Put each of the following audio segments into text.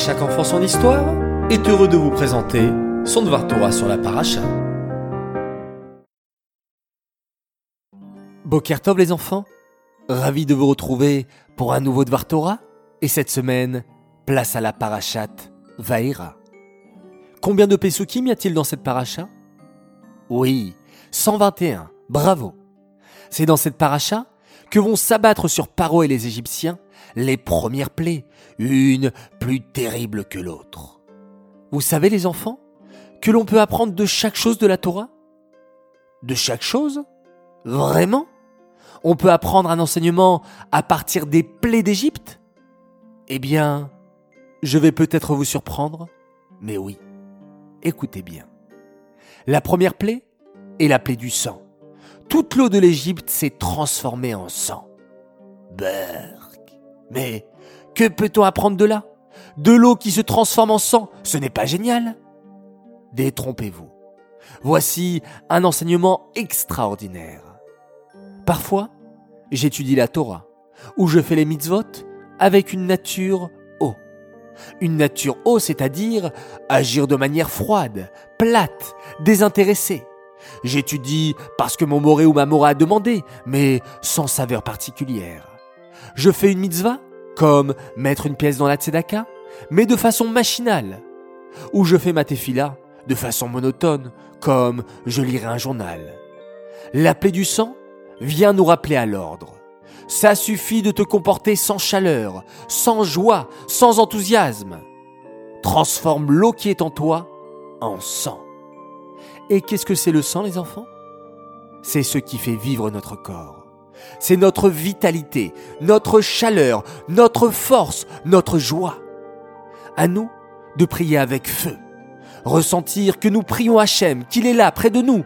chaque enfant son histoire est heureux de vous présenter son Dvar Torah sur la paracha. Bokertov les enfants, ravi de vous retrouver pour un nouveau Dvar Torah et cette semaine, place à la parachat Vaïra. Combien de Pesukim y a-t-il dans cette paracha? Oui, 121, bravo. C'est dans cette paracha que vont s'abattre sur Paro et les Égyptiens les premières plaies, une plus terrible que l'autre. Vous savez les enfants que l'on peut apprendre de chaque chose de la Torah? De chaque chose? Vraiment? On peut apprendre un enseignement à partir des plaies d'Égypte? Eh bien, je vais peut-être vous surprendre, mais oui, écoutez bien. La première plaie est la plaie du sang toute l'eau de l'Égypte s'est transformée en sang. Berk. Mais que peut-on apprendre de là? De l'eau qui se transforme en sang, ce n'est pas génial Détrompez-vous. Voici un enseignement extraordinaire. Parfois, j'étudie la Torah, où je fais les mitzvot avec une nature eau. Une nature eau, c'est-à-dire agir de manière froide, plate, désintéressée. J'étudie parce que mon moré ou ma mora a demandé, mais sans saveur particulière. Je fais une mitzvah, comme mettre une pièce dans la tzedaka, mais de façon machinale. Ou je fais ma tefila de façon monotone, comme je lirai un journal. La plaie du sang vient nous rappeler à l'ordre. Ça suffit de te comporter sans chaleur, sans joie, sans enthousiasme. Transforme l'eau qui est en toi en sang. Et qu'est-ce que c'est le sang, les enfants? C'est ce qui fait vivre notre corps. C'est notre vitalité, notre chaleur, notre force, notre joie. À nous de prier avec feu, ressentir que nous prions Hachem, qu'il est là près de nous,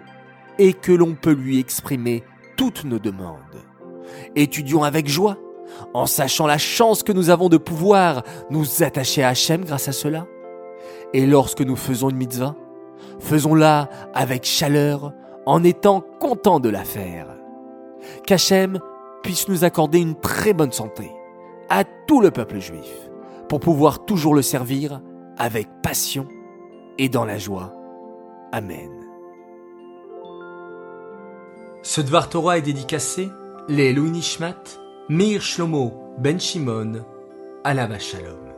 et que l'on peut lui exprimer toutes nos demandes. Étudions avec joie, en sachant la chance que nous avons de pouvoir nous attacher à Hachem grâce à cela. Et lorsque nous faisons une mitzvah, Faisons-la avec chaleur en étant contents de la faire. Qu'Hachem puisse nous accorder une très bonne santé à tout le peuple juif pour pouvoir toujours le servir avec passion et dans la joie. Amen. Ce Dvar Torah est dédicacé les Nishmat, Meir Shlomo Ben Shimon, Alava Shalom.